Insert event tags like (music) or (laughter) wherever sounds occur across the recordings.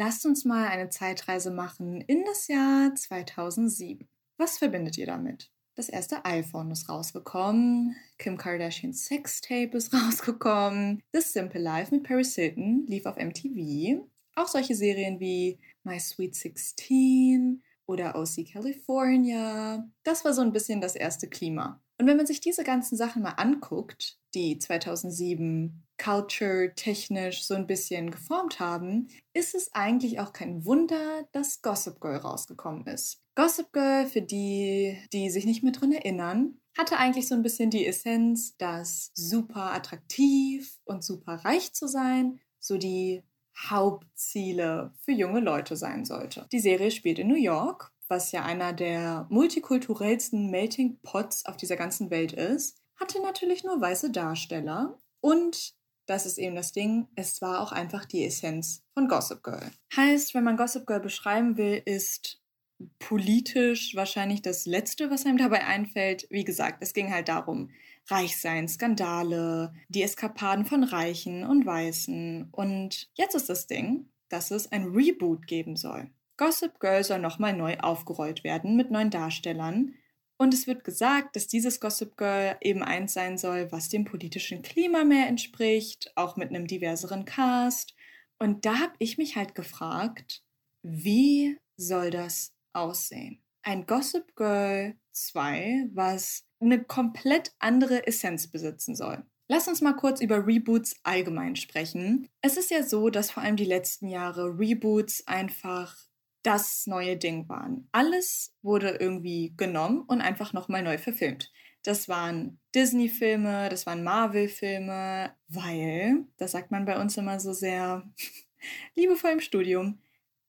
Lasst uns mal eine Zeitreise machen in das Jahr 2007. Was verbindet ihr damit? Das erste iPhone ist rausgekommen, Kim Kardashians Sextape ist (laughs) rausgekommen, The Simple Life mit Paris Hilton lief auf MTV. Auch solche Serien wie My Sweet 16 oder OC California. Das war so ein bisschen das erste Klima. Und wenn man sich diese ganzen Sachen mal anguckt, die 2007 culture technisch so ein bisschen geformt haben, ist es eigentlich auch kein Wunder, dass Gossip Girl rausgekommen ist. Gossip Girl, für die, die sich nicht mehr dran erinnern, hatte eigentlich so ein bisschen die Essenz, das super attraktiv und super reich zu sein, so die Hauptziele für junge Leute sein sollte. Die Serie spielt in New York, was ja einer der multikulturellsten Melting Pots auf dieser ganzen Welt ist, hatte natürlich nur weiße Darsteller und das ist eben das Ding, es war auch einfach die Essenz von Gossip Girl. Heißt, wenn man Gossip Girl beschreiben will, ist politisch wahrscheinlich das Letzte, was einem dabei einfällt. Wie gesagt, es ging halt darum, reich sein, Skandale, die Eskapaden von Reichen und Weißen. Und jetzt ist das Ding, dass es ein Reboot geben soll. Gossip Girl soll nochmal neu aufgerollt werden mit neuen Darstellern. Und es wird gesagt, dass dieses Gossip Girl eben eins sein soll, was dem politischen Klima mehr entspricht, auch mit einem diverseren Cast. Und da habe ich mich halt gefragt, wie soll das aussehen? Ein Gossip Girl 2, was eine komplett andere Essenz besitzen soll. Lass uns mal kurz über Reboots allgemein sprechen. Es ist ja so, dass vor allem die letzten Jahre Reboots einfach das neue Ding waren. Alles wurde irgendwie genommen und einfach nochmal neu verfilmt. Das waren Disney-Filme, das waren Marvel-Filme, weil, das sagt man bei uns immer so sehr (laughs) liebevoll im Studium,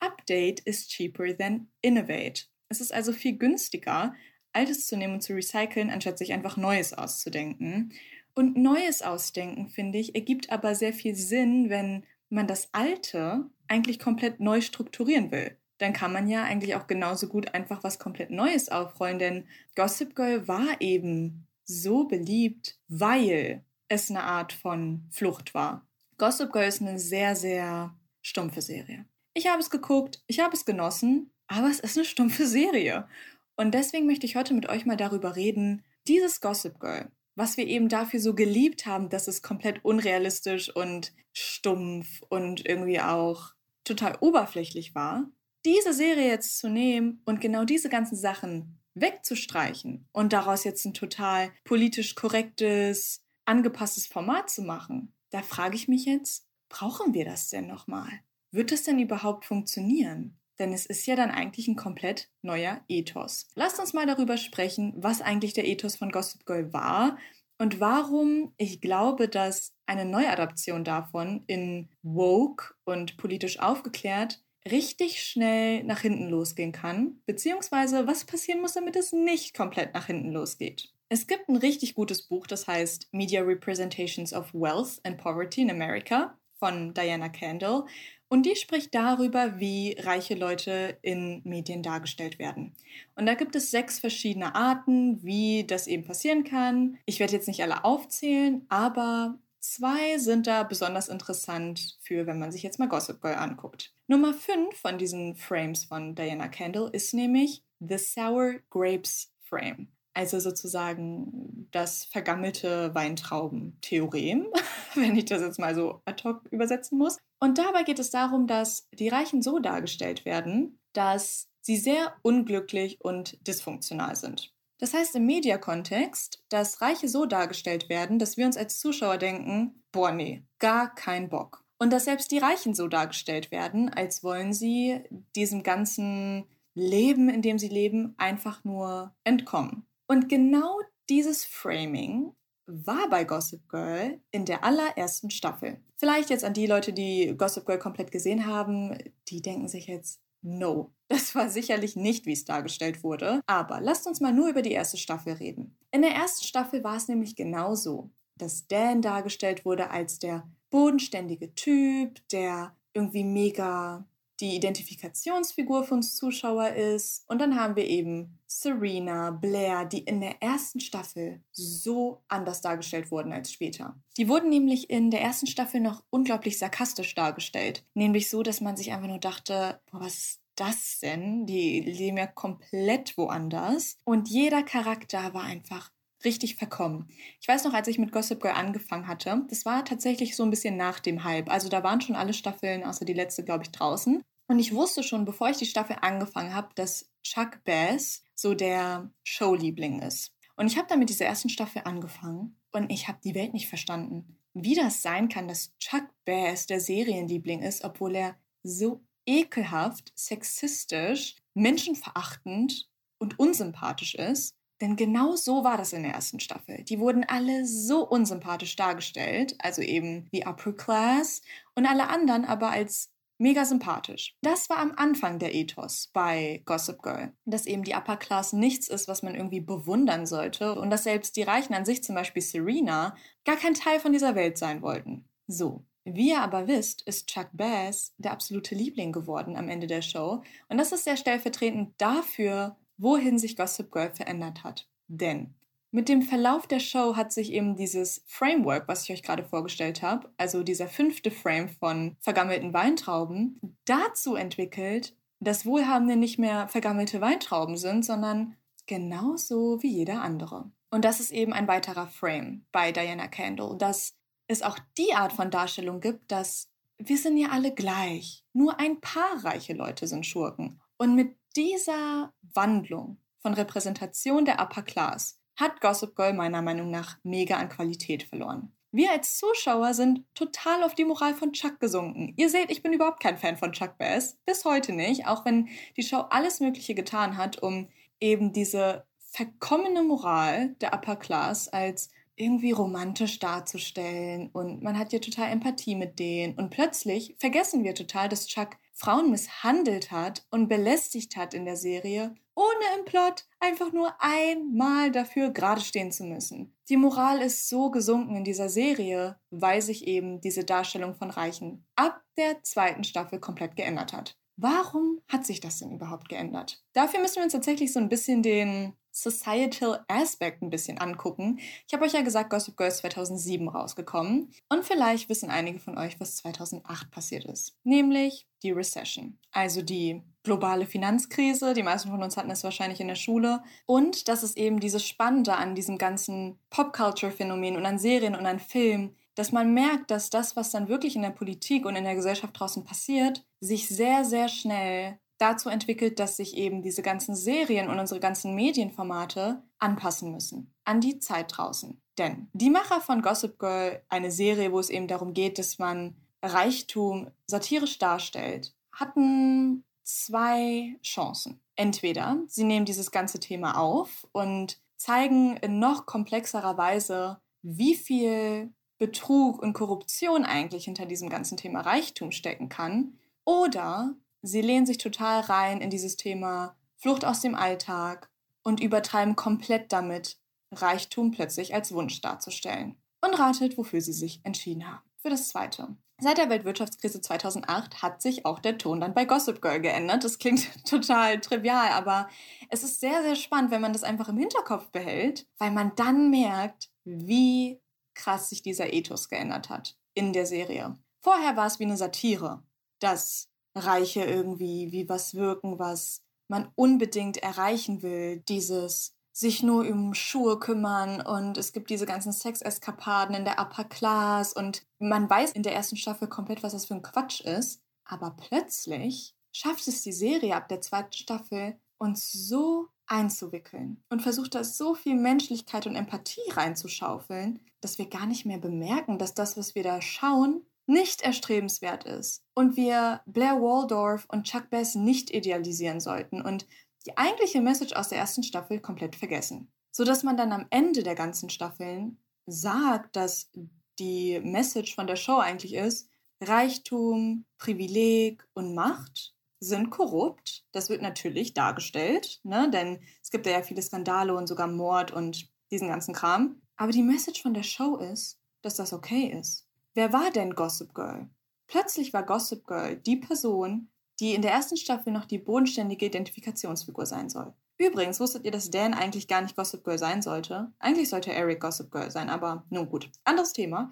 Update is cheaper than innovate. Es ist also viel günstiger, Altes zu nehmen und zu recyceln, anstatt sich einfach Neues auszudenken. Und Neues ausdenken, finde ich, ergibt aber sehr viel Sinn, wenn man das Alte eigentlich komplett neu strukturieren will dann kann man ja eigentlich auch genauso gut einfach was komplett Neues aufrollen, denn Gossip Girl war eben so beliebt, weil es eine Art von Flucht war. Gossip Girl ist eine sehr, sehr stumpfe Serie. Ich habe es geguckt, ich habe es genossen, aber es ist eine stumpfe Serie. Und deswegen möchte ich heute mit euch mal darüber reden, dieses Gossip Girl, was wir eben dafür so geliebt haben, dass es komplett unrealistisch und stumpf und irgendwie auch total oberflächlich war, diese Serie jetzt zu nehmen und genau diese ganzen Sachen wegzustreichen und daraus jetzt ein total politisch korrektes, angepasstes Format zu machen, da frage ich mich jetzt, brauchen wir das denn nochmal? Wird das denn überhaupt funktionieren? Denn es ist ja dann eigentlich ein komplett neuer Ethos. Lasst uns mal darüber sprechen, was eigentlich der Ethos von Gossip Girl war und warum ich glaube, dass eine Neuadaption davon in woke und politisch aufgeklärt richtig schnell nach hinten losgehen kann, beziehungsweise was passieren muss, damit es nicht komplett nach hinten losgeht. Es gibt ein richtig gutes Buch, das heißt Media Representations of Wealth and Poverty in America von Diana Candle und die spricht darüber, wie reiche Leute in Medien dargestellt werden. Und da gibt es sechs verschiedene Arten, wie das eben passieren kann. Ich werde jetzt nicht alle aufzählen, aber Zwei sind da besonders interessant für, wenn man sich jetzt mal Gossip Girl anguckt. Nummer 5 von diesen Frames von Diana Kendall ist nämlich The Sour Grapes Frame. Also sozusagen das vergammelte Weintrauben-Theorem, (laughs) wenn ich das jetzt mal so ad hoc übersetzen muss. Und dabei geht es darum, dass die Reichen so dargestellt werden, dass sie sehr unglücklich und dysfunktional sind. Das heißt im Mediakontext, dass Reiche so dargestellt werden, dass wir uns als Zuschauer denken, boah nee, gar kein Bock. Und dass selbst die Reichen so dargestellt werden, als wollen sie diesem ganzen Leben, in dem sie leben, einfach nur entkommen. Und genau dieses Framing war bei Gossip Girl in der allerersten Staffel. Vielleicht jetzt an die Leute, die Gossip Girl komplett gesehen haben, die denken sich jetzt, no, das war sicherlich nicht, wie es dargestellt wurde. Aber lasst uns mal nur über die erste Staffel reden. In der ersten Staffel war es nämlich genau so, dass Dan dargestellt wurde als der bodenständige Typ, der irgendwie mega die Identifikationsfigur für uns Zuschauer ist. Und dann haben wir eben Serena, Blair, die in der ersten Staffel so anders dargestellt wurden als später. Die wurden nämlich in der ersten Staffel noch unglaublich sarkastisch dargestellt. Nämlich so, dass man sich einfach nur dachte, boah, was ist das denn? Die leben ja komplett woanders. Und jeder Charakter war einfach richtig verkommen. Ich weiß noch, als ich mit Gossip Girl angefangen hatte, das war tatsächlich so ein bisschen nach dem Hype. Also da waren schon alle Staffeln, außer die letzte, glaube ich, draußen. Und ich wusste schon, bevor ich die Staffel angefangen habe, dass Chuck Bass so der Showliebling ist. Und ich habe dann mit dieser ersten Staffel angefangen und ich habe die Welt nicht verstanden. Wie das sein kann, dass Chuck Bass der Serienliebling ist, obwohl er so ekelhaft, sexistisch, menschenverachtend und unsympathisch ist. Denn genau so war das in der ersten Staffel. Die wurden alle so unsympathisch dargestellt, also eben wie Upper Class und alle anderen aber als mega sympathisch. Das war am Anfang der Ethos bei Gossip Girl, dass eben die Upper Class nichts ist, was man irgendwie bewundern sollte und dass selbst die Reichen an sich, zum Beispiel Serena, gar kein Teil von dieser Welt sein wollten. So. Wie ihr aber wisst, ist Chuck Bass der absolute Liebling geworden am Ende der Show. Und das ist sehr stellvertretend dafür, wohin sich Gossip Girl verändert hat. Denn mit dem Verlauf der Show hat sich eben dieses Framework, was ich euch gerade vorgestellt habe, also dieser fünfte Frame von vergammelten Weintrauben, dazu entwickelt, dass Wohlhabende nicht mehr vergammelte Weintrauben sind, sondern genauso wie jeder andere. Und das ist eben ein weiterer Frame bei Diana Candle, dass es auch die Art von Darstellung gibt, dass wir sind ja alle gleich. Nur ein paar reiche Leute sind Schurken. Und mit dieser Wandlung von Repräsentation der Upper Class hat Gossip Girl meiner Meinung nach mega an Qualität verloren. Wir als Zuschauer sind total auf die Moral von Chuck gesunken. Ihr seht, ich bin überhaupt kein Fan von Chuck Bass, bis heute nicht, auch wenn die Show alles Mögliche getan hat, um eben diese verkommene Moral der Upper Class als irgendwie romantisch darzustellen und man hat ja total Empathie mit denen und plötzlich vergessen wir total, dass Chuck Frauen misshandelt hat und belästigt hat in der Serie, ohne im Plot einfach nur einmal dafür gerade stehen zu müssen. Die Moral ist so gesunken in dieser Serie, weil sich eben diese Darstellung von Reichen ab der zweiten Staffel komplett geändert hat. Warum hat sich das denn überhaupt geändert? Dafür müssen wir uns tatsächlich so ein bisschen den Societal Aspect ein bisschen angucken. Ich habe euch ja gesagt, Gossip Girl ist 2007 rausgekommen. Und vielleicht wissen einige von euch, was 2008 passiert ist. Nämlich die Recession. Also die globale Finanzkrise. Die meisten von uns hatten es wahrscheinlich in der Schule. Und das ist eben dieses Spannende an diesem ganzen Pop-Culture-Phänomen und an Serien und an Filmen, dass man merkt, dass das, was dann wirklich in der Politik und in der Gesellschaft draußen passiert, sich sehr, sehr schnell dazu entwickelt, dass sich eben diese ganzen Serien und unsere ganzen Medienformate anpassen müssen an die Zeit draußen. Denn die Macher von Gossip Girl, eine Serie, wo es eben darum geht, dass man Reichtum satirisch darstellt, hatten zwei Chancen. Entweder sie nehmen dieses ganze Thema auf und zeigen in noch komplexerer Weise, wie viel Betrug und Korruption eigentlich hinter diesem ganzen Thema Reichtum stecken kann, oder sie lehnen sich total rein in dieses Thema Flucht aus dem Alltag und übertreiben komplett damit, Reichtum plötzlich als Wunsch darzustellen. Und ratet, wofür sie sich entschieden haben. Für das Zweite. Seit der Weltwirtschaftskrise 2008 hat sich auch der Ton dann bei Gossip Girl geändert. Das klingt (laughs) total trivial, aber es ist sehr, sehr spannend, wenn man das einfach im Hinterkopf behält, weil man dann merkt, wie krass sich dieser Ethos geändert hat in der Serie. Vorher war es wie eine Satire, dass Reiche irgendwie wie was wirken, was man unbedingt erreichen will. Dieses sich nur um Schuhe kümmern und es gibt diese ganzen Sexeskapaden in der Upper Class und man weiß in der ersten Staffel komplett, was das für ein Quatsch ist. Aber plötzlich schafft es die Serie ab der zweiten Staffel, uns so einzuwickeln und versucht da so viel Menschlichkeit und Empathie reinzuschaufeln, dass wir gar nicht mehr bemerken, dass das, was wir da schauen, nicht erstrebenswert ist und wir Blair Waldorf und Chuck Bass nicht idealisieren sollten und die eigentliche Message aus der ersten Staffel komplett vergessen. Sodass man dann am Ende der ganzen Staffeln sagt, dass die Message von der Show eigentlich ist, Reichtum, Privileg und Macht sind korrupt. Das wird natürlich dargestellt, ne? denn es gibt ja viele Skandale und sogar Mord und diesen ganzen Kram. Aber die Message von der Show ist, dass das okay ist. Wer war denn Gossip Girl? Plötzlich war Gossip Girl die Person, die in der ersten Staffel noch die bodenständige Identifikationsfigur sein soll. Übrigens, wusstet ihr, dass Dan eigentlich gar nicht Gossip Girl sein sollte? Eigentlich sollte Eric Gossip Girl sein, aber nun gut. Anderes Thema.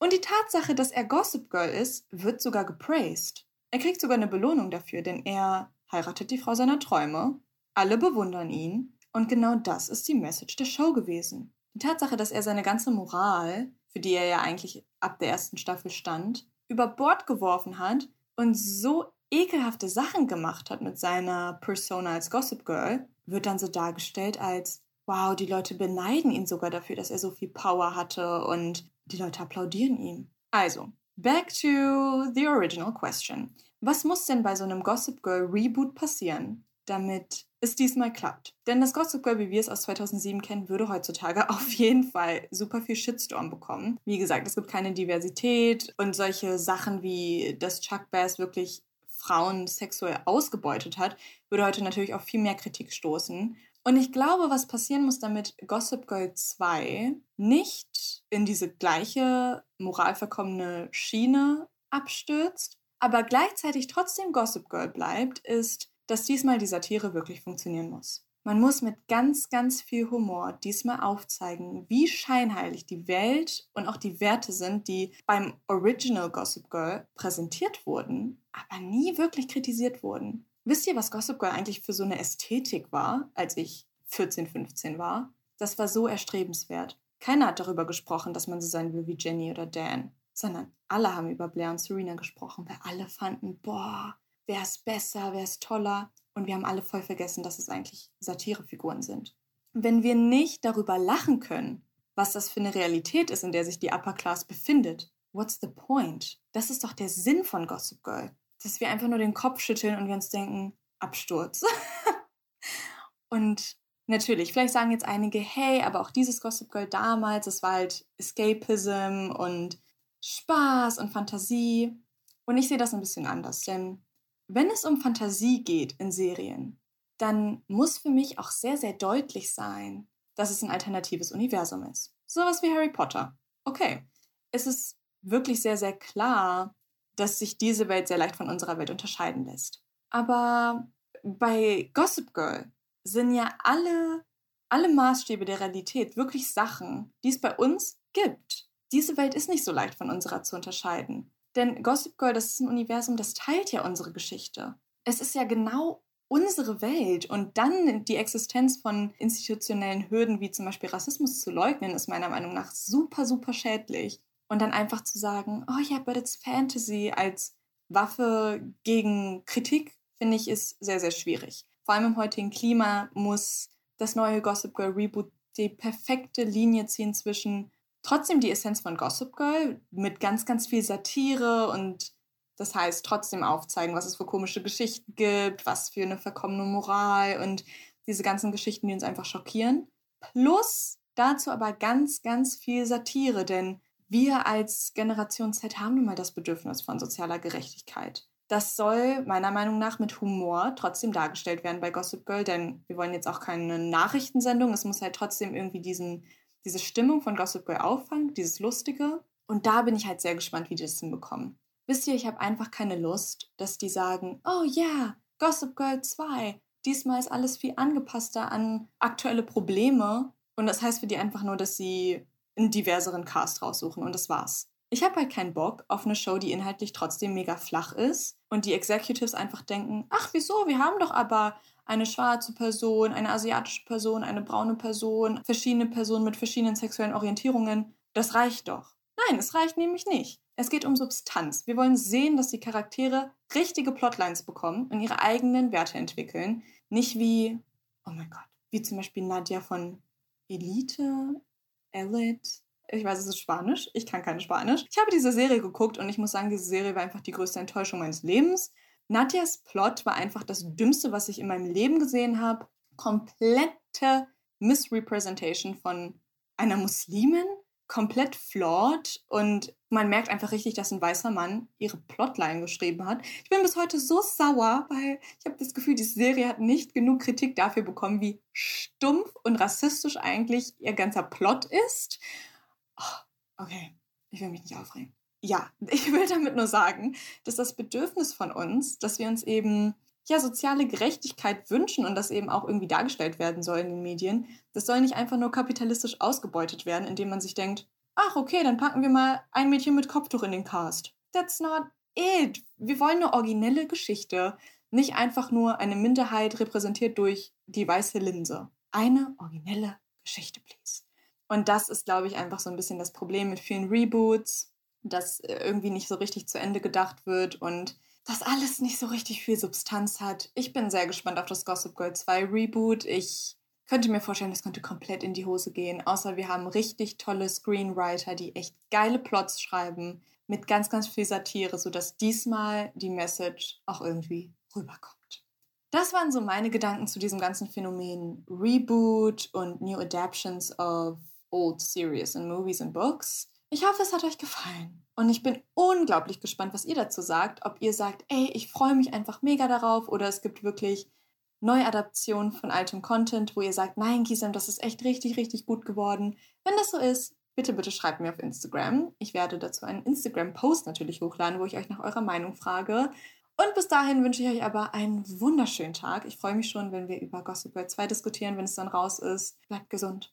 Und die Tatsache, dass er Gossip Girl ist, wird sogar gepraised. Er kriegt sogar eine Belohnung dafür, denn er heiratet die Frau seiner Träume. Alle bewundern ihn. Und genau das ist die Message der Show gewesen. Die Tatsache, dass er seine ganze Moral, für die er ja eigentlich ab der ersten Staffel stand, über Bord geworfen hat und so ekelhafte Sachen gemacht hat mit seiner Persona als Gossip Girl, wird dann so dargestellt als, wow, die Leute beneiden ihn sogar dafür, dass er so viel Power hatte und die Leute applaudieren ihm. Also, back to the original question. Was muss denn bei so einem Gossip Girl Reboot passieren, damit es diesmal klappt? Denn das Gossip Girl, wie wir es aus 2007 kennen, würde heutzutage (laughs) auf jeden Fall super viel Shitstorm bekommen. Wie gesagt, es gibt keine Diversität und solche Sachen wie, dass Chuck Bass wirklich Frauen sexuell ausgebeutet hat, würde heute natürlich auf viel mehr Kritik stoßen. Und ich glaube, was passieren muss, damit Gossip Girl 2 nicht in diese gleiche moralverkommene Schiene abstürzt, aber gleichzeitig trotzdem Gossip Girl bleibt, ist, dass diesmal die Satire wirklich funktionieren muss. Man muss mit ganz, ganz viel Humor diesmal aufzeigen, wie scheinheilig die Welt und auch die Werte sind, die beim Original Gossip Girl präsentiert wurden, aber nie wirklich kritisiert wurden. Wisst ihr, was Gossip Girl eigentlich für so eine Ästhetik war, als ich 14, 15 war? Das war so erstrebenswert. Keiner hat darüber gesprochen, dass man so sein will wie Jenny oder Dan, sondern alle haben über Blair und Serena gesprochen, weil alle fanden, boah, wer ist besser, wer ist toller. Und wir haben alle voll vergessen, dass es eigentlich Satirefiguren sind. Wenn wir nicht darüber lachen können, was das für eine Realität ist, in der sich die Upper Class befindet, what's the point? Das ist doch der Sinn von Gossip Girl. Dass wir einfach nur den Kopf schütteln und wir uns denken, Absturz. (laughs) und natürlich, vielleicht sagen jetzt einige, hey, aber auch dieses Gossip Girl damals, das war halt Escapism und Spaß und Fantasie. Und ich sehe das ein bisschen anders, denn wenn es um Fantasie geht in Serien, dann muss für mich auch sehr, sehr deutlich sein, dass es ein alternatives Universum ist. Sowas wie Harry Potter. Okay, es ist wirklich sehr, sehr klar, dass sich diese Welt sehr leicht von unserer Welt unterscheiden lässt. Aber bei Gossip Girl sind ja alle, alle Maßstäbe der Realität wirklich Sachen, die es bei uns gibt. Diese Welt ist nicht so leicht von unserer zu unterscheiden. Denn Gossip Girl, das ist ein Universum, das teilt ja unsere Geschichte. Es ist ja genau unsere Welt und dann die Existenz von institutionellen Hürden wie zum Beispiel Rassismus zu leugnen, ist meiner Meinung nach super, super schädlich. Und dann einfach zu sagen, oh ja, yeah, but it's Fantasy als Waffe gegen Kritik, finde ich, ist sehr, sehr schwierig. Vor allem im heutigen Klima muss das neue Gossip Girl Reboot die perfekte Linie ziehen zwischen trotzdem die Essenz von Gossip Girl mit ganz, ganz viel Satire und das heißt trotzdem aufzeigen, was es für komische Geschichten gibt, was für eine verkommene Moral und diese ganzen Geschichten, die uns einfach schockieren. Plus dazu aber ganz, ganz viel Satire, denn wir als Generation Z haben nun mal das Bedürfnis von sozialer Gerechtigkeit. Das soll meiner Meinung nach mit Humor trotzdem dargestellt werden bei Gossip Girl, denn wir wollen jetzt auch keine Nachrichtensendung. Es muss halt trotzdem irgendwie diesen diese Stimmung von Gossip Girl auffangen, dieses Lustige. Und da bin ich halt sehr gespannt, wie die das hinbekommen. Wisst ihr, ich habe einfach keine Lust, dass die sagen, oh ja, yeah, Gossip Girl 2, diesmal ist alles viel angepasster an aktuelle Probleme. Und das heißt für die einfach nur, dass sie einen diverseren Cast raussuchen und das war's. Ich habe halt keinen Bock auf eine Show, die inhaltlich trotzdem mega flach ist und die Executives einfach denken, ach wieso, wir haben doch aber eine schwarze Person, eine asiatische Person, eine braune Person, verschiedene Personen mit verschiedenen sexuellen Orientierungen. Das reicht doch. Nein, es reicht nämlich nicht. Es geht um Substanz. Wir wollen sehen, dass die Charaktere richtige Plotlines bekommen und ihre eigenen Werte entwickeln. Nicht wie, oh mein Gott, wie zum Beispiel Nadja von Elite, Elite. Ich weiß, es ist Spanisch. Ich kann kein Spanisch. Ich habe diese Serie geguckt und ich muss sagen, diese Serie war einfach die größte Enttäuschung meines Lebens. Nadjas Plot war einfach das Dümmste, was ich in meinem Leben gesehen habe. Komplette Misrepresentation von einer Muslimin, komplett flawed und man merkt einfach richtig, dass ein weißer Mann ihre Plotline geschrieben hat. Ich bin bis heute so sauer, weil ich habe das Gefühl, die Serie hat nicht genug Kritik dafür bekommen, wie stumpf und rassistisch eigentlich ihr ganzer Plot ist. Oh, okay, ich will mich nicht aufregen. ja, (laughs) ich will damit nur sagen, dass das Bedürfnis von uns, dass wir uns eben ja soziale Gerechtigkeit wünschen und das eben auch irgendwie dargestellt werden soll in den Medien, das soll nicht einfach nur kapitalistisch ausgebeutet werden, indem man sich denkt, ach okay, dann packen wir mal ein Mädchen mit Kopftuch in den Cast. That's not it. Wir wollen eine originelle Geschichte, nicht einfach nur eine Minderheit repräsentiert durch die weiße Linse. Eine originelle Geschichte, please. Und das ist, glaube ich, einfach so ein bisschen das Problem mit vielen Reboots, dass äh, irgendwie nicht so richtig zu Ende gedacht wird und das alles nicht so richtig viel Substanz hat. Ich bin sehr gespannt auf das Gossip Girl 2 Reboot. Ich könnte mir vorstellen, das könnte komplett in die Hose gehen. Außer wir haben richtig tolle Screenwriter, die echt geile Plots schreiben mit ganz, ganz viel Satire, sodass diesmal die Message auch irgendwie rüberkommt. Das waren so meine Gedanken zu diesem ganzen Phänomen Reboot und New Adaptions of Old Series and Movies and Books. Ich hoffe, es hat euch gefallen. Und ich bin unglaublich gespannt, was ihr dazu sagt. Ob ihr sagt, ey, ich freue mich einfach mega darauf oder es gibt wirklich Neuadaptionen von altem Content, wo ihr sagt, nein, Gisem, das ist echt richtig, richtig gut geworden. Wenn das so ist, bitte, bitte schreibt mir auf Instagram. Ich werde dazu einen Instagram-Post natürlich hochladen, wo ich euch nach eurer Meinung frage. Und bis dahin wünsche ich euch aber einen wunderschönen Tag. Ich freue mich schon, wenn wir über Gossip Girl 2 diskutieren, wenn es dann raus ist. Bleibt gesund